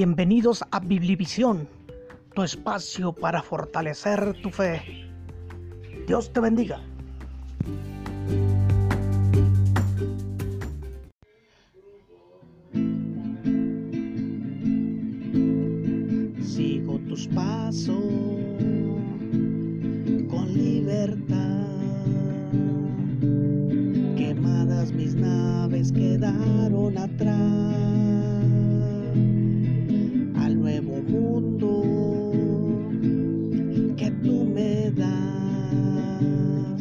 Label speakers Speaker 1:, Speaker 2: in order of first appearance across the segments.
Speaker 1: Bienvenidos a Biblivisión, tu espacio para fortalecer tu fe. Dios te bendiga. Sigo tus pasos con libertad. Quemadas mis naves quedaron atrás.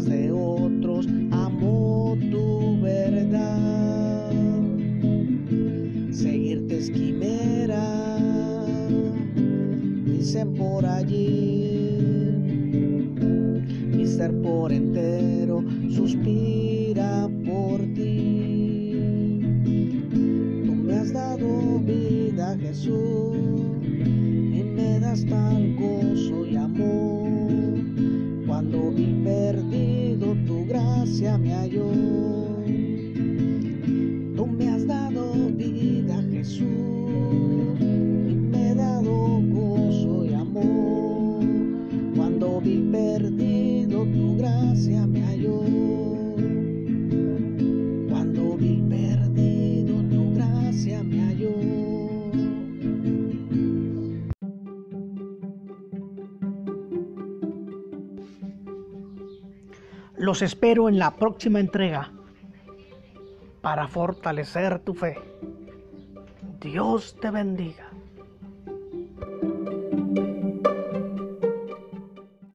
Speaker 1: de otros, amo tu verdad. Seguirte esquimera por allí. Mi ser por entero suspira por ti. Tú me has dado vida, Jesús, y me das tal gozo me halló. Tú me has dado vida, Jesús. perdido tu gracia me halló. Los espero en la próxima entrega para fortalecer tu fe. Dios te bendiga.